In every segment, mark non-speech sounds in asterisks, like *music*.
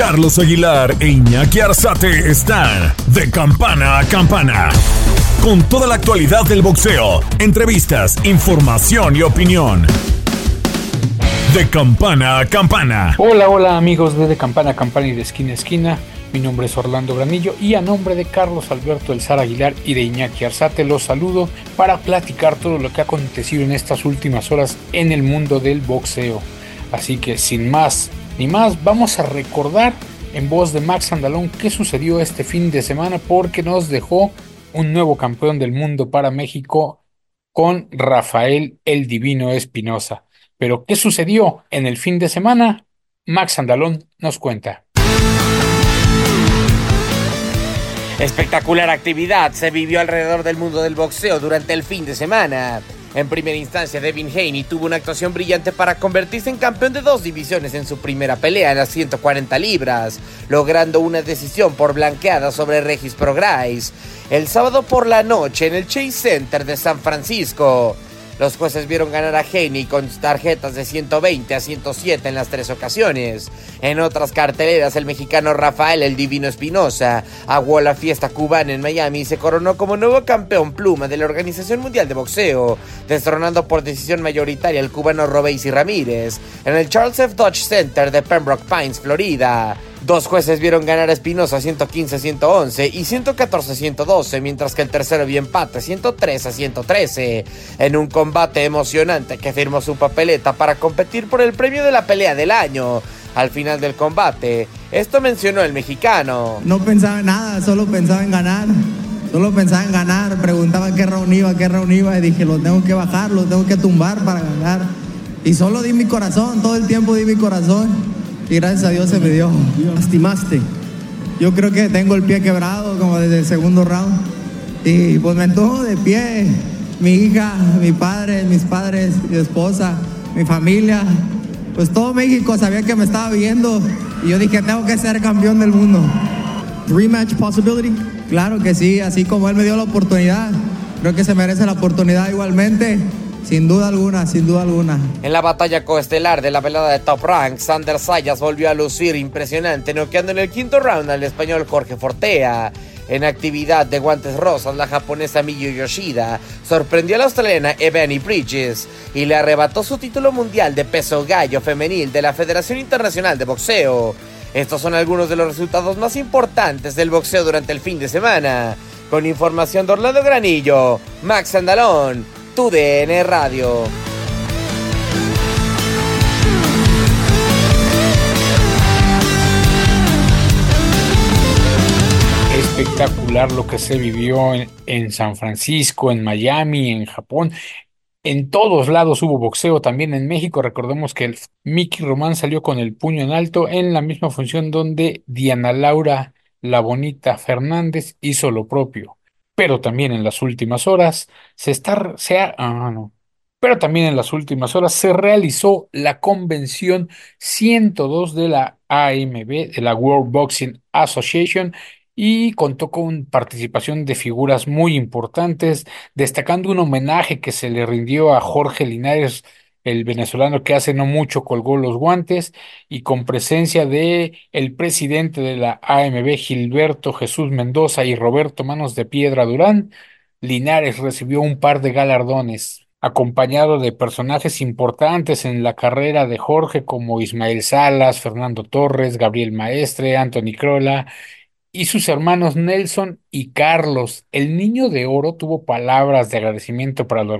Carlos Aguilar e Iñaki Arzate están de campana a campana. Con toda la actualidad del boxeo, entrevistas, información y opinión. De campana a campana. Hola, hola amigos de De Campana a Campana y de Esquina a Esquina. Mi nombre es Orlando Granillo y a nombre de Carlos Alberto El Aguilar y de Iñaki Arzate los saludo para platicar todo lo que ha acontecido en estas últimas horas en el mundo del boxeo. Así que sin más ni más, vamos a recordar en voz de Max Andalón qué sucedió este fin de semana porque nos dejó un nuevo campeón del mundo para México con Rafael el Divino Espinosa. Pero ¿qué sucedió en el fin de semana? Max Andalón nos cuenta. Espectacular actividad se vivió alrededor del mundo del boxeo durante el fin de semana. En primera instancia, Devin Haney tuvo una actuación brillante para convertirse en campeón de dos divisiones en su primera pelea en las 140 libras, logrando una decisión por blanqueada sobre Regis Prograis el sábado por la noche en el Chase Center de San Francisco. Los jueces vieron ganar a Haney con tarjetas de 120 a 107 en las tres ocasiones. En otras carteleras, el mexicano Rafael El Divino Espinosa aguó la fiesta cubana en Miami y se coronó como nuevo campeón pluma de la Organización Mundial de Boxeo, destronando por decisión mayoritaria al cubano Robeysi Ramírez en el Charles F. Dodge Center de Pembroke Pines, Florida. Dos jueces vieron ganar a Espinosa 115-111 y 114-112, mientras que el tercero vio empate 103-113 en un combate emocionante que firmó su papeleta para competir por el premio de la pelea del año. Al final del combate, esto mencionó el mexicano. No pensaba en nada, solo pensaba en ganar. Solo pensaba en ganar, preguntaba qué round iba, qué round iba y dije, lo tengo que bajar, lo tengo que tumbar para ganar. Y solo di mi corazón, todo el tiempo di mi corazón y gracias a Dios se me dio. Lastimaste. Yo creo que tengo el pie quebrado como desde el segundo round. Y pues me entuvo de pie. Mi hija, mi padre, mis padres, mi esposa, mi familia. Pues todo México sabía que me estaba viendo. Y yo dije, tengo que ser campeón del mundo. Rematch possibility. Claro que sí, así como él me dio la oportunidad. Creo que se merece la oportunidad igualmente. Sin duda alguna, sin duda alguna. En la batalla coestelar de la velada de Top Rank, Sander Sayas volvió a lucir impresionante, noqueando en el quinto round al español Jorge Fortea. En actividad de guantes rosas, la japonesa Miyu Yoshida sorprendió a la australiana Ebony Bridges y le arrebató su título mundial de peso gallo femenil de la Federación Internacional de Boxeo. Estos son algunos de los resultados más importantes del boxeo durante el fin de semana. Con información de Orlando Granillo, Max Andalón, tu DN Radio. Espectacular lo que se vivió en, San Francisco, en Miami, en Japón. En todos lados hubo boxeo, también en México. Recordemos que el Mickey Román salió con el puño en alto en la misma función donde Diana Laura La Bonita Fernández hizo lo propio pero también en las últimas horas se está, se ah, no. Pero también en las últimas horas se realizó la convención 102 de la AMB, de la World Boxing Association, y contó con participación de figuras muy importantes, destacando un homenaje que se le rindió a Jorge Linares el venezolano que hace no mucho colgó los guantes y con presencia de el presidente de la AMB Gilberto Jesús Mendoza y Roberto Manos de Piedra Durán, Linares recibió un par de galardones, acompañado de personajes importantes en la carrera de Jorge como Ismael Salas, Fernando Torres, Gabriel Maestre, Anthony Crola y sus hermanos Nelson y Carlos. El niño de oro tuvo palabras de agradecimiento para la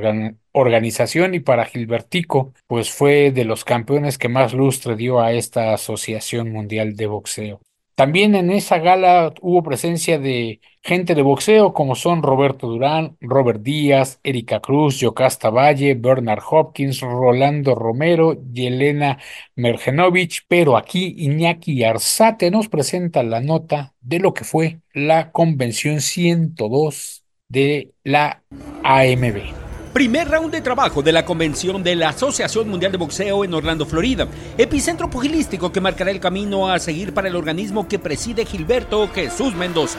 organización y para Gilbertico, pues fue de los campeones que más lustre dio a esta Asociación Mundial de Boxeo. También en esa gala hubo presencia de gente de boxeo como son Roberto Durán, Robert Díaz, Erika Cruz, Yocasta Valle, Bernard Hopkins, Rolando Romero y Elena Mergenovich, pero aquí Iñaki Arzate nos presenta la nota de lo que fue la convención 102 de la AMB. Primer round de trabajo de la convención de la Asociación Mundial de Boxeo en Orlando, Florida. Epicentro pugilístico que marcará el camino a seguir para el organismo que preside Gilberto Jesús Mendoza.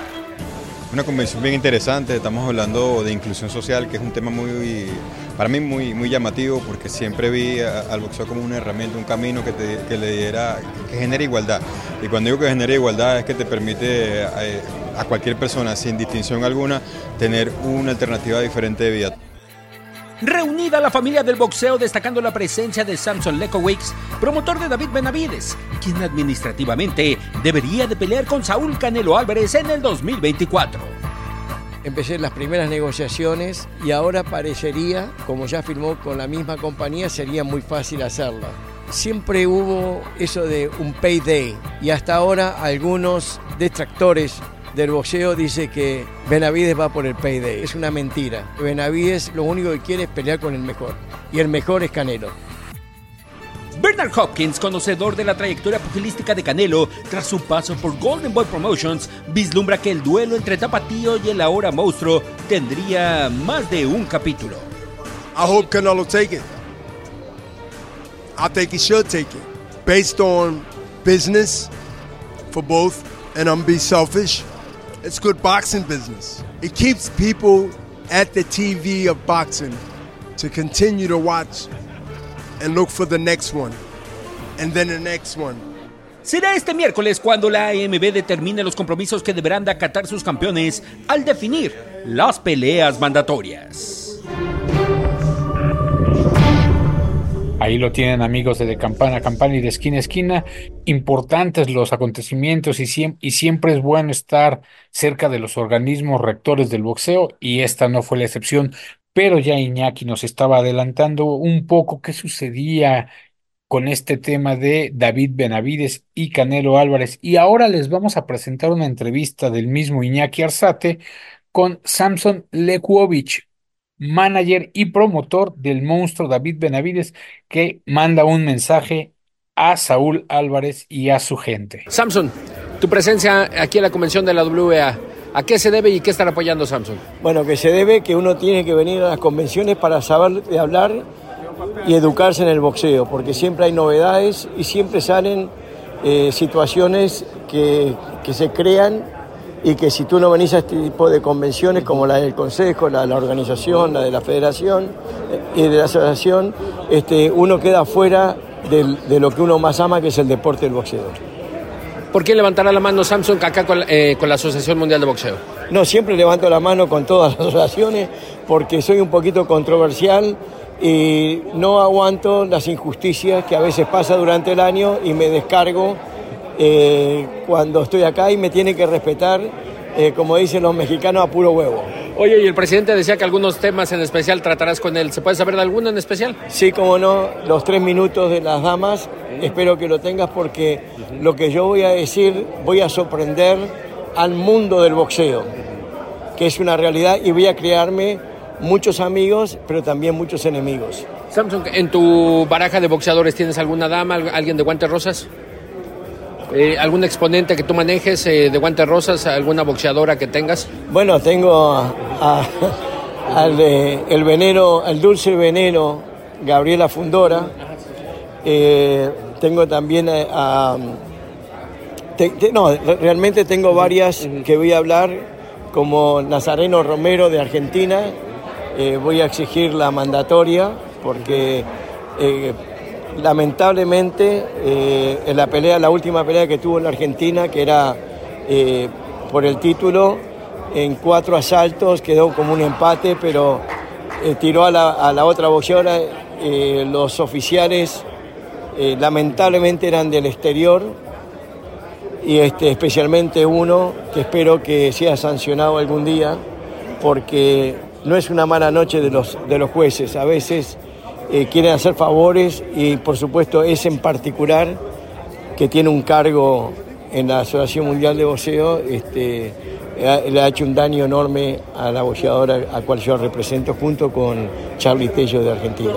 una convención bien interesante. Estamos hablando de inclusión social, que es un tema muy, para mí muy, muy llamativo, porque siempre vi al boxeo como una herramienta, un camino que, te, le diera, que genera igualdad. Y cuando digo que genera igualdad es que te permite eh, a cualquier persona, sin distinción alguna, tener una alternativa diferente de vida. Reunida la familia del boxeo destacando la presencia de Samson Lekowicz, promotor de David Benavides, quien administrativamente debería de pelear con Saúl Canelo Álvarez en el 2024. Empecé las primeras negociaciones y ahora parecería, como ya firmó con la misma compañía, sería muy fácil hacerlo. Siempre hubo eso de un payday y hasta ahora algunos detractores del boxeo dice que Benavides va por el payday. Es una mentira. Benavides lo único que quiere es pelear con el mejor. Y el mejor es Canelo. Bernard Hopkins, conocedor de la trayectoria pugilística de Canelo, tras su paso por Golden Boy Promotions, vislumbra que el duelo entre Tapatío y el ahora monstruo tendría más de un capítulo. I hope Canelo take it. I think he should take it. Based on business for both, and I'm be selfish. It's good boxing business. It keeps people at the TV of boxing to continue to watch and look for the next one and then the next one. Será este miércoles cuando la AMB determine los compromisos que deberán de acatar sus campeones al definir las peleas mandatorias. Ahí lo tienen amigos de, de campana a campana y de esquina a esquina. Importantes los acontecimientos y, siempre es bueno estar cerca de los organismos rectores del boxeo y esta no fue la excepción. Pero ya Iñaki nos estaba adelantando un poco qué sucedía con este tema de David Benavides y Canelo Álvarez. Y ahora les vamos a presentar una entrevista del mismo Iñaki Arzate con Samson Lekuovich, manager y promotor del monstruo David Benavides, que manda un mensaje a Saúl Álvarez y a su gente. Samson, tu presencia aquí en la convención de la WA, ¿a qué se debe y qué están apoyando Samson? Bueno, que se debe que uno tiene que venir a las convenciones para saber de hablar y educarse en el boxeo, porque siempre hay novedades y siempre salen eh, situaciones que, que se crean y que si tú no venís a este tipo de convenciones como la del Consejo, la de la organización, la de la Federación eh, y de la Asociación, este, uno queda fuera de, lo que uno más ama, que es el deporte del boxeo. ¿Por qué levantará la mano Samsung acá con, eh, con la Asociación Mundial de Boxeo? No, siempre levanto la mano con todas las *laughs* asociaciones porque soy un poquito controversial y no aguanto las injusticias que a veces pasa durante el año y me descargo eh, cuando estoy acá y me tiene que respetar, eh, como dicen los mexicanos, a puro huevo. Oye, y el presidente decía que algunos temas en especial tratarás con él. ¿Se puede saber de alguno en especial? Sí, como no, los tres minutos de las damas, espero que lo tengas porque lo que yo voy a decir, voy a sorprender al mundo del boxeo, que es una realidad, y voy a crearme muchos amigos, pero también muchos enemigos. Samsung, ¿en tu baraja de boxeadores tienes alguna dama, alguien de guantes rosas? Eh, ¿Algún exponente que tú manejes eh, de guantes rosas, alguna boxeadora que tengas? Bueno, tengo *laughs* al el veneno, el dulce veneno, Gabriela Fundora. Eh, tengo también a, no, realmente tengo varias que voy a hablar, como Nazareno Romero de Argentina. voy a exigir la mandatoria porque lamentablemente eh, en la pelea, la última pelea que tuvo en la Argentina, que era eh, por el título, en cuatro asaltos quedó como un empate, pero eh, tiró a la, otra boxeadora. los oficiales lamentablemente eran del exterior y este, especialmente uno que espero que sea sancionado algún día porque no es una mala noche de los, de los jueces. A veces eh, quieren hacer favores y por supuesto es en particular que tiene un cargo en la Asociación Mundial de Boxeo, este, le ha hecho un daño enorme a la boxeadora a cual yo represento junto con Charlie Tello de Argentina.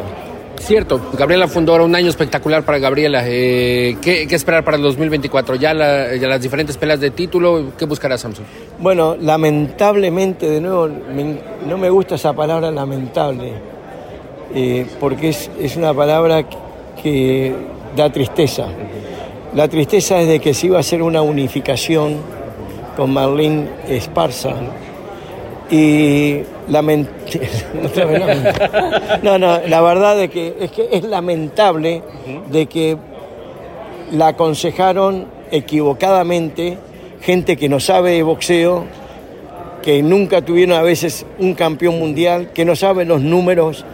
Cierto, Gabriela Fundora, un año espectacular para Gabriela. Eh, ¿qué, esperar para el 2024? ¿Ya, las diferentes peleas de título? ¿Qué buscará Samsung? Bueno, lamentablemente, de nuevo, no me gusta esa palabra lamentable eh, porque es, es, una palabra que da tristeza. La tristeza es de que se iba a hacer una unificación con Marlene Esparza. Y lament- *laughs* no, no, la verdad es, que es lamentable de que la aconsejaron equivocadamente gente que no sabe de boxeo, que nunca tuvieron a veces un campeón mundial, que no saben los números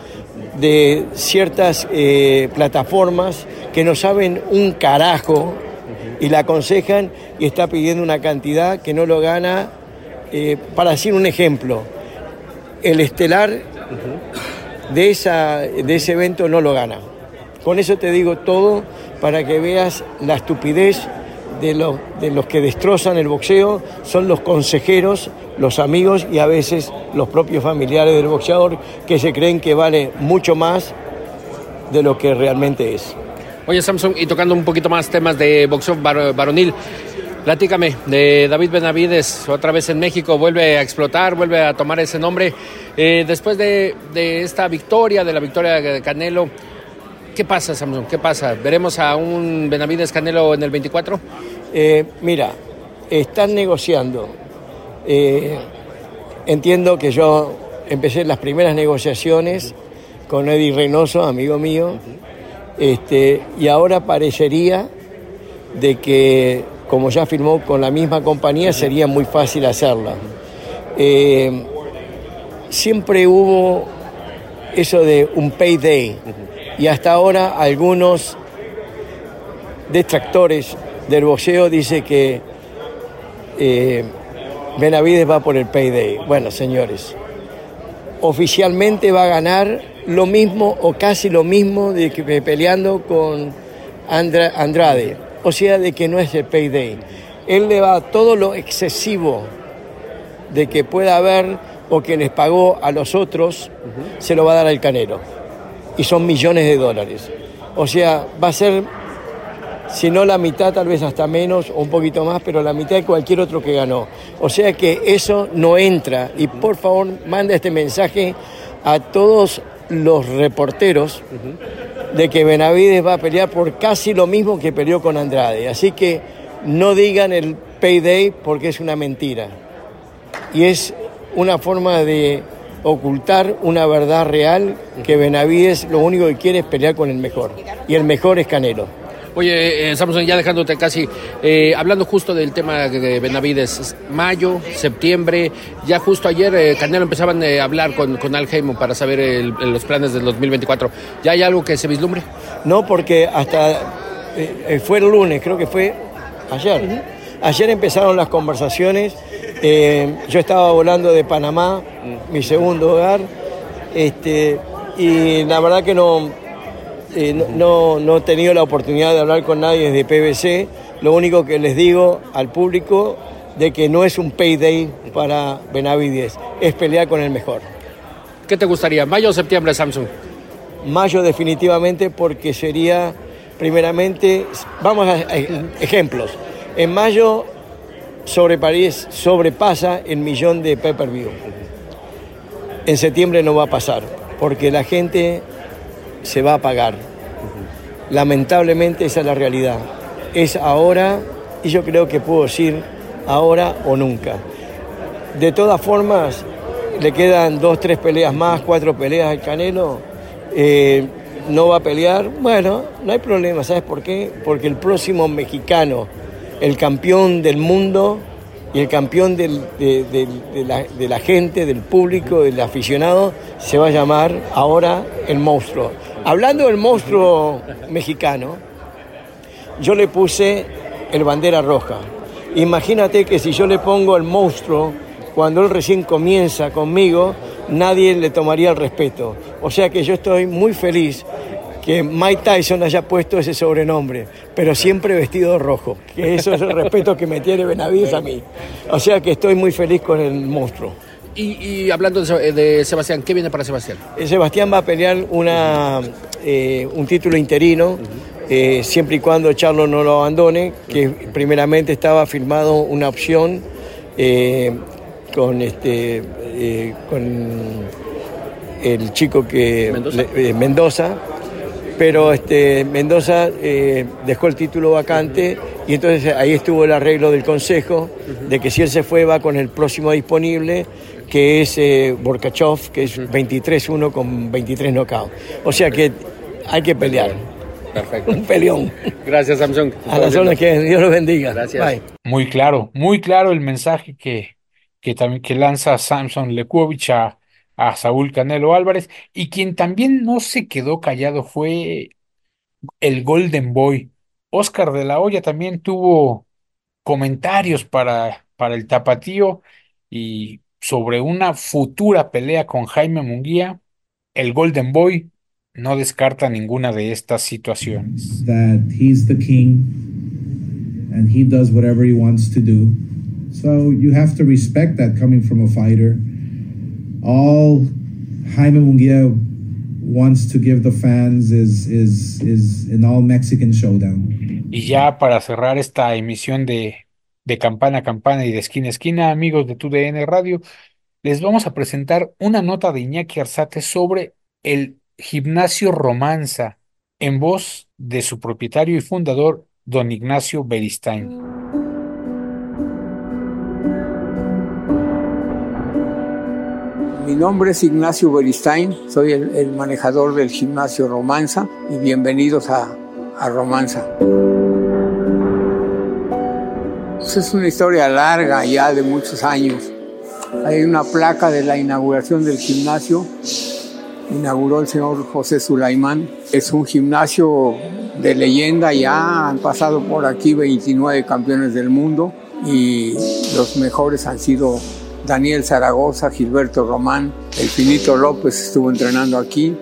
de ciertas eh, plataformas, que no saben un carajo y la aconsejan y está pidiendo una cantidad que no lo gana. eh, para decir un ejemplo, el estelar de, esa, de ese evento no lo gana. Con eso te digo todo para que veas la estupidez de, los de los que destrozan el boxeo, son los consejeros, los amigos y a veces los propios familiares del boxeador que se creen que vale mucho más de lo que realmente es. Oye, Samsung, y tocando un poquito más temas de boxeo var- varonil, platícame de David Benavides, otra vez en México, vuelve a explotar, vuelve a tomar ese nombre. Eh, después de, de esta victoria, de la victoria de Canelo, ¿qué pasa, Samsung? ¿Qué pasa? ¿Veremos a un Benavides Canelo en el 24? Eh, mira, están negociando. Eh, entiendo que yo empecé las primeras negociaciones con Eddie Reynoso, amigo mío, este, y ahora parecería de que, como ya firmó con la misma compañía, sería muy fácil hacerla. Eh, siempre hubo eso de un payday, y hasta ahora algunos detractores del boxeo dice que eh, Benavides va por el payday. Bueno, señores, oficialmente va a ganar lo mismo o casi lo mismo de que peleando con Andra- Andrade. O sea, de que no es el payday. Él le va todo lo excesivo de que pueda haber o que les pagó a los otros, se lo va a dar al canero. Y son millones de dólares. O sea, va a ser si no la mitad, tal vez hasta menos o un poquito más, pero la mitad de cualquier otro que ganó. O sea que eso no entra. Y por favor, manda este mensaje a todos los reporteros de que Benavides va a pelear por casi lo mismo que peleó con Andrade. Así que no digan el payday porque es una mentira. Y es una forma de ocultar una verdad real que Benavides lo único que quiere es pelear con el mejor. Y el mejor es Canelo. Oye, eh, Samson, ya dejándote casi, eh, hablando justo del tema de Benavides, mayo, septiembre, ya justo ayer eh, Canelo empezaban eh, a hablar con, con Al Heyman para saber el- los planes del 2024. ¿Ya hay algo que se vislumbre? No, porque hasta fue el lunes, creo que fue ayer. Ayer empezaron las conversaciones. yo estaba volando de Panamá, mi segundo hogar, este, y la verdad que no, eh, no, no- he tenido la oportunidad de hablar con nadie desde PBC. Lo único que les digo al público de que no es un payday para Benavides, es pelear con el mejor. ¿Qué te gustaría, mayo o septiembre, Samsung? Mayo definitivamente porque sería, primeramente, vamos a, a- ejemplos. En mayo sobre París sobrepasa el millón de pay-per-view. En septiembre no va a pasar porque la gente se va a pagar. Lamentablemente esa es la realidad. Es ahora y yo creo que puedo decir ahora o nunca. De todas formas, le quedan dos, tres peleas más, cuatro peleas al Canelo. eh, no va a pelear. Bueno, no hay problema. ¿Sabes por qué? Porque el próximo mexicano, el campeón del mundo y el campeón de la, de la gente, del público, del aficionado, se va a llamar ahora el monstruo. Hablando del monstruo mexicano, yo le puse el bandera roja. Imagínate que si yo le pongo el monstruo, cuando él recién comienza conmigo, nadie le tomaría el respeto. O sea que yo estoy muy feliz que Mike Tyson haya puesto ese sobrenombre, pero siempre vestido de rojo, que eso es el respeto que me tiene Benavides a mí. O sea que estoy muy feliz con el monstruo. Y, y hablando de, Se- de Sebastián, ¿qué viene para Sebastián? Eh, Sebastián va a pelear una, eh, un título interino, eh, siempre y cuando Charlo no lo abandone, que primeramente estaba firmado una opción eh, con, este, eh, con el chico que ¿Mendoza? le- eh, Mendoza, pero este, Mendoza eh, dejó el título vacante y entonces ahí estuvo el arreglo del Consejo de que si él se fue va con el próximo disponible que es eh, Borkachov, que es 23-1 con 23 knockouts. O sea que hay que pelear. Perfecto. Un peleón. Gracias, Samsung. A las zonas que Dios los bendiga. Gracias. Bye. Muy claro, muy claro el mensaje que, que, también, que lanza Samson Lekuovich a, a Saúl Canelo Álvarez. Y quien también no se quedó callado fue el Golden Boy. Oscar de la Hoya también tuvo comentarios para, para el tapatío y sobre una futura pelea con Jaime Munguía, el Golden Boy no descarta ninguna de estas situaciones. that he's the king and he does whatever he wants to do. So you have to respect that coming from a fighter. All Jaime Munguia wants to give the fans is is is an all Mexican showdown. Y ya para cerrar esta emisión de, de campana a campana y de esquina a esquina, amigos de TUDN Radio, les vamos a presentar una nota de Iñaki Arzate sobre el gimnasio Romanza, en voz de su propietario y fundador, don Ignacio Beristain. Mi nombre es Ignacio Beristain, soy el, manejador del gimnasio Romanza y bienvenidos a, a Romanza. Pues es una historia larga ya de muchos años. Hay una placa de la inauguración del gimnasio. Inauguró el señor José Sulaimán. Es un gimnasio de leyenda ya. Han pasado por aquí 29 campeones del mundo y los mejores han sido Daniel Zaragoza, Gilberto Román, el Finito López estuvo entrenando aquí,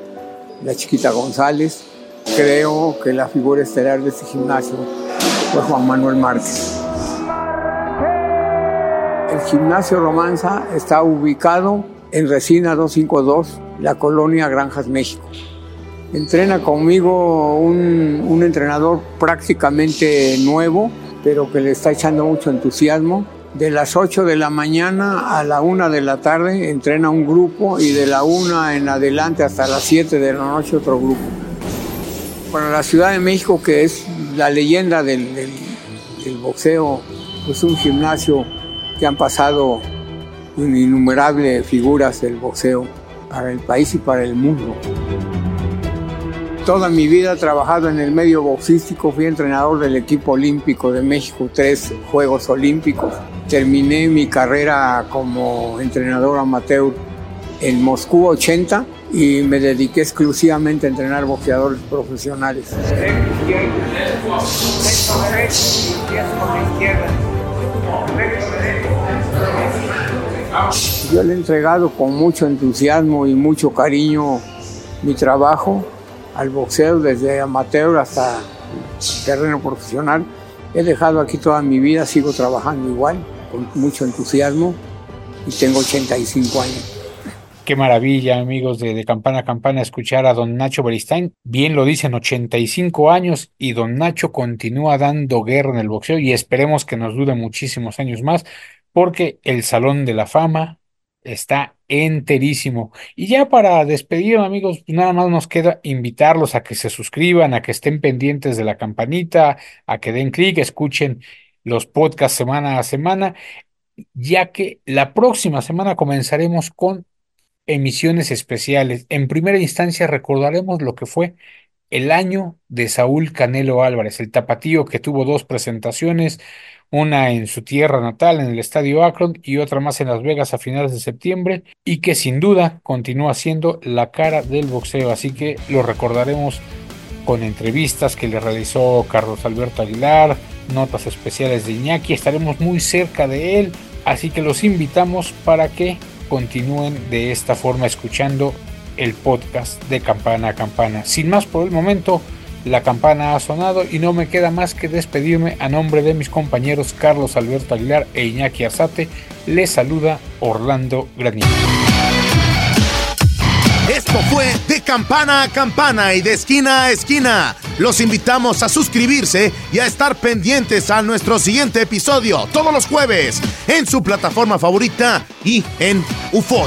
la Chiquita González. Creo que la figura estelar de este gimnasio fue Juan Manuel Márquez. El gimnasio Romanza está ubicado en Resina 252, la colonia Granjas, México. Entrena conmigo un, un entrenador prácticamente nuevo, pero que le está echando mucho entusiasmo. De las 8 de la mañana a la 1 de la tarde entrena un grupo y de la 1 en adelante hasta las 7 de la noche otro grupo. Para la Ciudad de México, que es la leyenda del, boxeo, es un gimnasio que han pasado innumerables figuras del boxeo para el país y para el mundo. Toda mi vida he trabajado en el medio boxístico, fui entrenador del equipo olímpico de México, tres Juegos Olímpicos. Terminé mi carrera como entrenador amateur en Moscú 80 y me dediqué exclusivamente a entrenar boxeadores profesionales. Yo le he entregado con mucho entusiasmo y mucho cariño mi trabajo al boxeo desde amateur hasta terreno profesional. He dejado aquí toda mi vida, sigo trabajando igual, con mucho entusiasmo y tengo 85 años. Qué maravilla, amigos de, de Campana a Campana, escuchar a don Nacho Beristain. Bien lo dicen, 85 años y don Nacho continúa dando guerra en el boxeo y esperemos que nos dure muchísimos años más porque el Salón de la Fama está enterísimo. Y ya para despedir, amigos, pues nada más nos queda invitarlos a que se suscriban, a que estén pendientes de la campanita, a que den clic, escuchen los podcasts semana a semana, ya que la próxima semana comenzaremos con emisiones especiales. En primera instancia recordaremos lo que fue el año de Saúl Canelo Álvarez, el tapatío que tuvo dos presentaciones, una en su tierra natal, en el Estadio Akron, y otra más en Las Vegas a finales de septiembre, y que sin duda continúa siendo la cara del boxeo. Así que lo recordaremos con entrevistas que le realizó Carlos Alberto Aguilar, notas especiales de Iñaki, estaremos muy cerca de él, así que los invitamos para que continúen de esta forma escuchando el podcast de Campana a Campana. Sin más por el momento, la campana ha sonado y no me queda más que despedirme a nombre de mis compañeros Carlos Alberto Aguilar e Iñaki Arzate. Les saluda Orlando Granillo. Esto fue de campana a campana y de esquina a esquina. Los invitamos a suscribirse y a estar pendientes a nuestro siguiente episodio todos los jueves en su plataforma favorita y en UFO.